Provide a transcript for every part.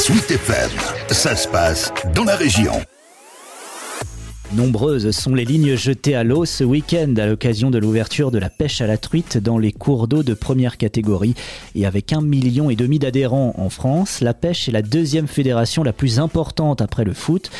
Sweet FM, ça se passe dans la région. Nombreuses sont les lignes jetées à l'eau ce week-end à l'occasion de l'ouverture de la pêche à la truite dans les cours d'eau de première catégorie. Et avec un million et demi d'adhérents en France, la pêche est la deuxième fédération la plus importante après le foot.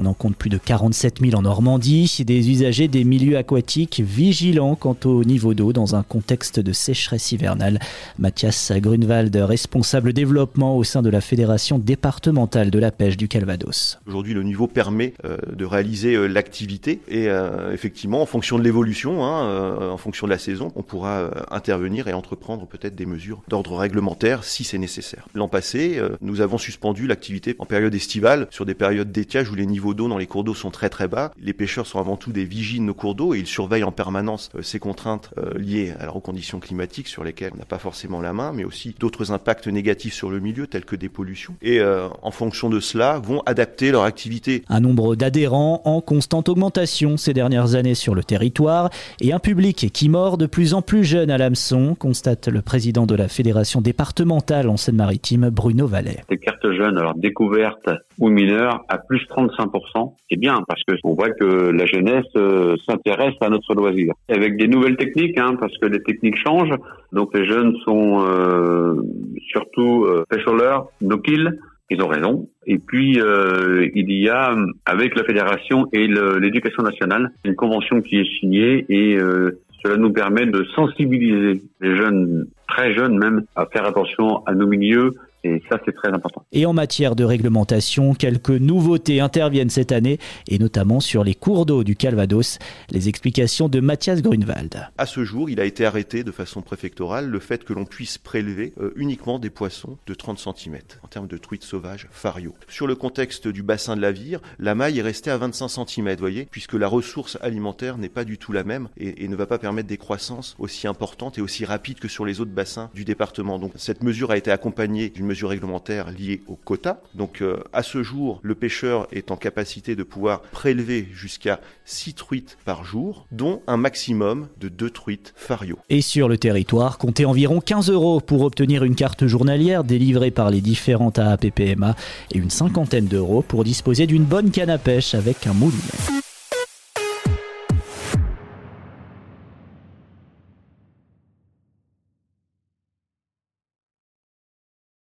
On en compte plus de 47 000 en Normandie, des usagers des milieux aquatiques vigilants quant au niveau d'eau dans un contexte de sécheresse hivernale. Mathias Grunwald, responsable développement au sein de la Fédération départementale de la pêche du Calvados. Aujourd'hui, le niveau permet euh, de réaliser euh, l'activité et euh, effectivement, en fonction de l'évolution, hein, en fonction de la saison, on pourra intervenir et entreprendre peut-être des mesures d'ordre réglementaire si c'est nécessaire. L'an passé, nous avons suspendu l'activité en période estivale sur des périodes d'étiage où les niveaux d'eau dans les cours d'eau sont très très bas. Les pêcheurs sont avant tout des vigiles de nos cours d'eau et ils surveillent en permanence euh, ces contraintes euh, liées à aux conditions climatiques sur lesquelles on n'a pas forcément la main, mais aussi d'autres impacts négatifs sur le milieu tels que des pollutions. Et euh, en fonction de cela, vont adapter leur activité. Un nombre d'adhérents en constante augmentation ces dernières années sur le territoire et un public qui mord de plus en plus jeune à l'hameçon, constate le président de la fédération départementale en Seine-Maritime, Bruno Vallet. Les cartes jeunes, alors découvertes ou mineures, à plus 35% c'est bien parce que on voit que la jeunesse euh, s'intéresse à notre loisir. Avec des nouvelles techniques, hein, parce que les techniques changent. Donc les jeunes sont euh, surtout euh, pêcheurs, no kill. Ils ont raison. Et puis, il y a, avec la fédération et l'éducation nationale, une convention qui est signée et cela nous permet de sensibiliser les jeunes, très jeunes même, à faire attention à nos milieux, et ça, c'est très important. Et en matière de réglementation, quelques nouveautés interviennent cette année, et notamment sur les cours d'eau du Calvados. Les explications de Mathias Grunwald. À ce jour, il a été arrêté de façon préfectorale le fait que l'on puisse prélever euh, uniquement des poissons de 30 cm en termes de truites sauvages fario. Sur le contexte du bassin de la Vire, la maille est restée à 25 cm, voyez, puisque la ressource alimentaire n'est pas du tout la même et, et ne va pas permettre des croissances aussi importantes et aussi rapides que sur les autres bassins du département. Donc cette mesure a été accompagnée d'une mesures réglementaires liées au quota. Donc euh, à ce jour, le pêcheur est en capacité de pouvoir prélever jusqu'à 6 truites par jour, dont un maximum de 2 truites fario. Et sur le territoire, comptez environ 15 euros pour obtenir une carte journalière délivrée par les différentes AAPPMA et une cinquantaine d'euros pour disposer d'une bonne canne à pêche avec un moulinet.